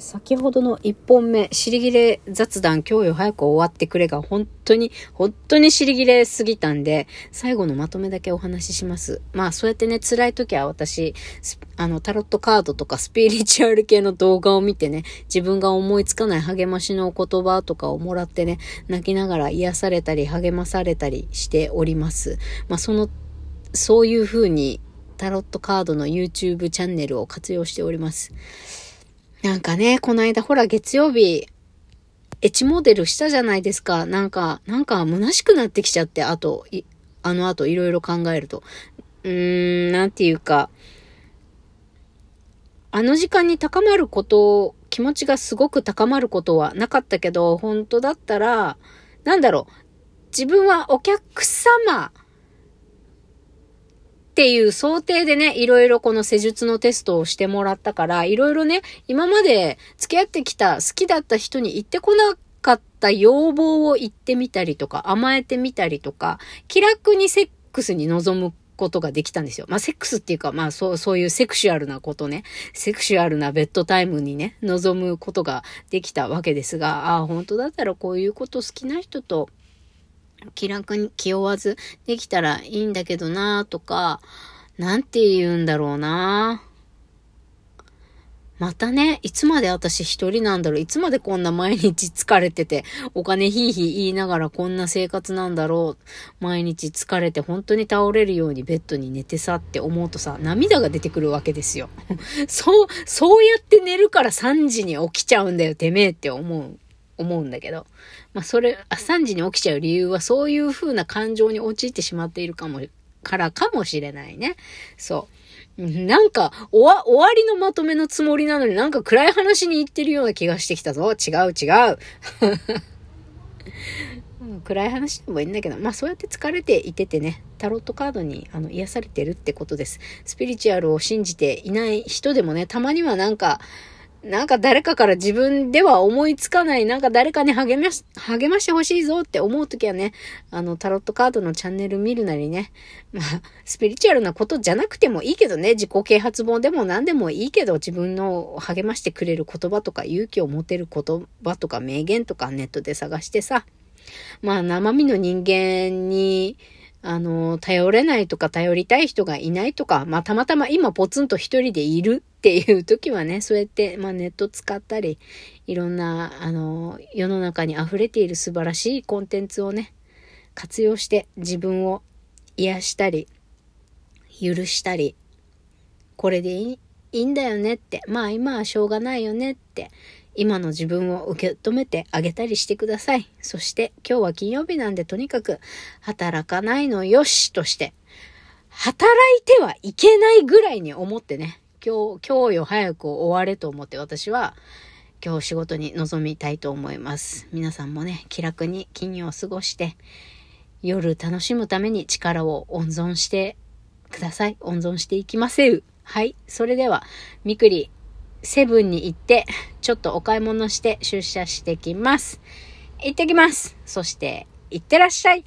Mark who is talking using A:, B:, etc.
A: 先ほどの1本目、尻切れ雑談、今日よ早く終わってくれが、本当に、本当に尻切れすぎたんで、最後のまとめだけお話しします。まあ、そうやってね、辛い時は私、あの、タロットカードとかスピリチュアル系の動画を見てね、自分が思いつかない励ましの言葉とかをもらってね、泣きながら癒されたり、励まされたりしております。まあ、その、そういう風に、タロットカードの YouTube チャンネルを活用しております。なんかね、この間ほら月曜日、エチモデルしたじゃないですか。なんか、なんか虚しくなってきちゃって、あと、あの後いろいろ考えると。うーん、なんていうか、あの時間に高まること、気持ちがすごく高まることはなかったけど、本当だったら、なんだろう、自分はお客様っていう想定でね、いろいろこの施術のテストをしてもらったから、いろいろね、今まで付き合ってきた好きだった人に言ってこなかった要望を言ってみたりとか、甘えてみたりとか、気楽にセックスに臨むことができたんですよ。まあ、セックスっていうか、まあ、そう、そういうセクシュアルなことね、セクシュアルなベッドタイムにね、臨むことができたわけですが、ああ、本当だったらこういうこと好きな人と気楽に気負わずできたらいいんだけどなとか、なんて言うんだろうなまたね、いつまで私一人なんだろういつまでこんな毎日疲れてて、お金ひいひい言いながらこんな生活なんだろう毎日疲れて本当に倒れるようにベッドに寝てさって思うとさ、涙が出てくるわけですよ。そう、そうやって寝るから3時に起きちゃうんだよ、てめえって思う。思うんだけど。まあ、それ、3時に起きちゃう理由はそういう風な感情に陥ってしまっているかも、からかもしれないね。そう。なんか、終わ、終わりのまとめのつもりなのになんか暗い話に言ってるような気がしてきたぞ。違う違う。暗い話でもいいんだけど、まあそうやって疲れていててね、タロットカードにあの癒されてるってことです。スピリチュアルを信じていない人でもね、たまにはなんか、なんか誰かから自分では思いつかない、なんか誰かに励まし、励ましてほしいぞって思うときはね、あの、タロットカードのチャンネル見るなりね、まあ、スピリチュアルなことじゃなくてもいいけどね、自己啓発本でも何でもいいけど、自分の励ましてくれる言葉とか、勇気を持てる言葉とか、名言とかネットで探してさ、まあ、生身の人間に、あの、頼れないとか頼りたい人がいないとか、まあたまたま今ポツンと一人でいるっていう時はね、そうやって、まあネット使ったり、いろんな、あの、世の中に溢れている素晴らしいコンテンツをね、活用して自分を癒したり、許したり、これでいいいいんだよねって、まあ今はしょうがないよねって、今の自分を受け止めてあげたりしてください。そして今日は金曜日なんでとにかく働かないのよしとして、働いてはいけないぐらいに思ってね、今日、今日よ早く終われと思って私は今日仕事に臨みたいと思います。皆さんもね、気楽に金曜を過ごして、夜楽しむために力を温存してください。温存していきませう。はい。それでは、みくりセブンに行って、ちょっとお買い物して出社してきます。行ってきます。そして、行ってらっしゃい。